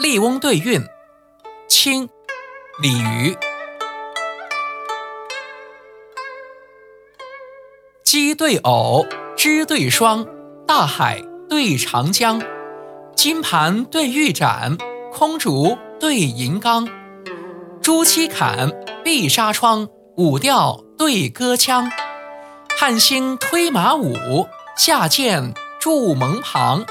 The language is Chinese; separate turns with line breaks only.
笠翁对韵，清李渔。鸡对偶，枝对霜，大海对长江，金盘对玉盏，空竹对银缸，朱漆槛，碧纱窗，舞调对歌腔，汉兴推马舞，下贱筑门旁。